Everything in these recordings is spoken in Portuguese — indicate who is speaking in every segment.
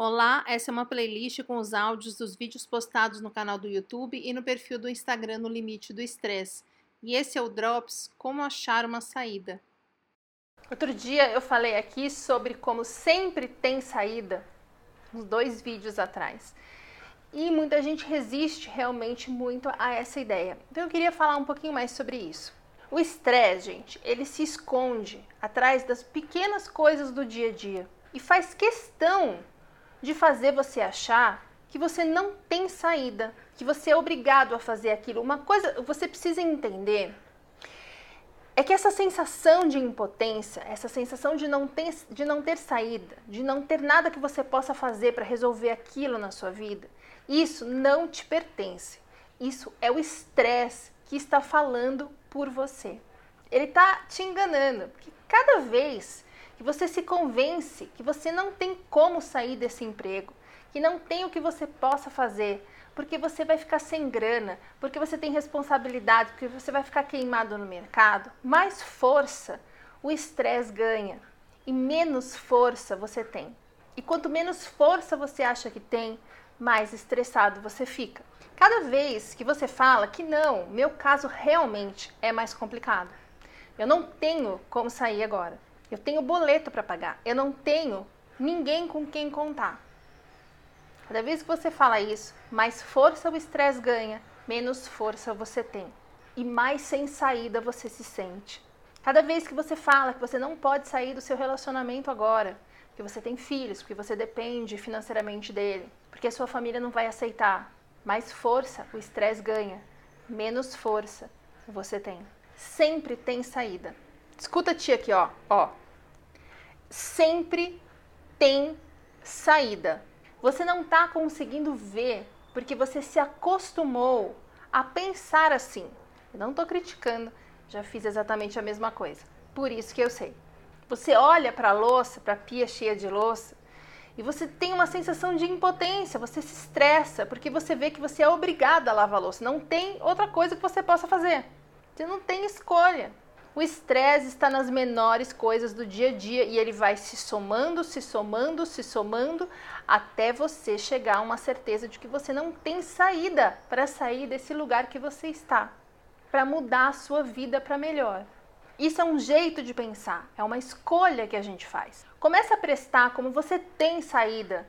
Speaker 1: Olá, essa é uma playlist com os áudios dos vídeos postados no canal do YouTube e no perfil do Instagram no Limite do Estresse. E esse é o Drops Como Achar uma Saída. Outro dia eu falei aqui sobre como sempre tem saída, uns dois vídeos atrás. E muita gente resiste realmente muito a essa ideia. Então eu queria falar um pouquinho mais sobre isso. O estresse, gente, ele se esconde atrás das pequenas coisas do dia a dia e faz questão de fazer você achar que você não tem saída, que você é obrigado a fazer aquilo. Uma coisa você precisa entender é que essa sensação de impotência, essa sensação de não ter, de não ter saída, de não ter nada que você possa fazer para resolver aquilo na sua vida, isso não te pertence. Isso é o estresse que está falando por você. Ele está te enganando, porque cada vez que você se convence que você não tem como sair desse emprego, que não tem o que você possa fazer, porque você vai ficar sem grana, porque você tem responsabilidade, porque você vai ficar queimado no mercado, mais força o estresse ganha e menos força você tem. E quanto menos força você acha que tem, mais estressado você fica. Cada vez que você fala que não, meu caso realmente é mais complicado. Eu não tenho como sair agora. Eu tenho boleto para pagar. Eu não tenho ninguém com quem contar. Cada vez que você fala isso, mais força o estresse ganha, menos força você tem. E mais sem saída você se sente. Cada vez que você fala que você não pode sair do seu relacionamento agora, porque você tem filhos, porque você depende financeiramente dele, porque a sua família não vai aceitar, mais força o estresse ganha, menos força você tem. Sempre tem saída. Escuta a tia aqui, ó, ó. Sempre tem saída. Você não está conseguindo ver porque você se acostumou a pensar assim. Eu não estou criticando, já fiz exatamente a mesma coisa. Por isso que eu sei. Você olha para a louça, para a pia cheia de louça, e você tem uma sensação de impotência, você se estressa, porque você vê que você é obrigada a lavar a louça. Não tem outra coisa que você possa fazer. Você não tem escolha. O estresse está nas menores coisas do dia a dia e ele vai se somando, se somando, se somando até você chegar a uma certeza de que você não tem saída para sair desse lugar que você está, para mudar a sua vida para melhor. Isso é um jeito de pensar, é uma escolha que a gente faz. Comece a prestar como você tem saída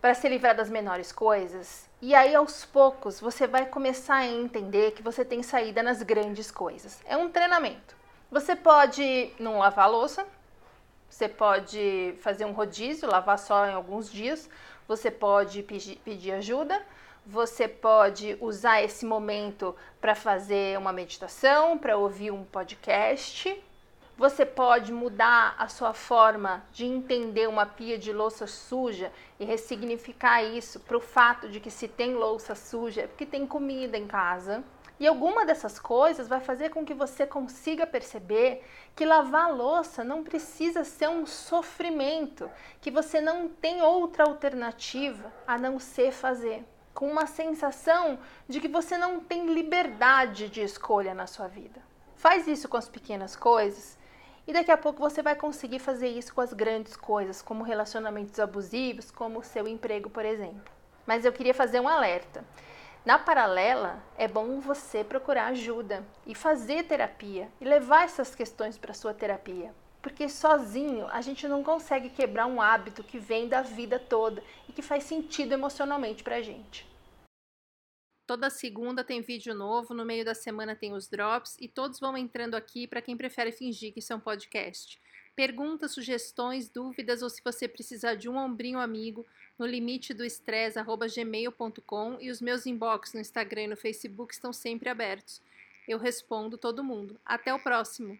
Speaker 1: para se livrar das menores coisas. E aí, aos poucos, você vai começar a entender que você tem saída nas grandes coisas. É um treinamento. Você pode não lavar a louça, você pode fazer um rodízio, lavar só em alguns dias, você pode pedir ajuda, você pode usar esse momento para fazer uma meditação, para ouvir um podcast, você pode mudar a sua forma de entender uma pia de louça suja e ressignificar isso para o fato de que se tem louça suja é porque tem comida em casa. E alguma dessas coisas vai fazer com que você consiga perceber que lavar louça não precisa ser um sofrimento, que você não tem outra alternativa a não ser fazer, com uma sensação de que você não tem liberdade de escolha na sua vida. Faz isso com as pequenas coisas e daqui a pouco você vai conseguir fazer isso com as grandes coisas, como relacionamentos abusivos, como o seu emprego, por exemplo. Mas eu queria fazer um alerta. Na paralela, é bom você procurar ajuda e fazer terapia e levar essas questões para sua terapia. Porque sozinho a gente não consegue quebrar um hábito que vem da vida toda e que faz sentido emocionalmente para a gente. Toda segunda tem vídeo novo, no meio da semana tem os drops e todos vão entrando aqui para quem prefere fingir que isso é um podcast. Perguntas, sugestões, dúvidas ou se você precisar de um ombrinho amigo, no limite do estresse, gmail.com e os meus inbox no Instagram e no Facebook estão sempre abertos. Eu respondo todo mundo. Até o próximo!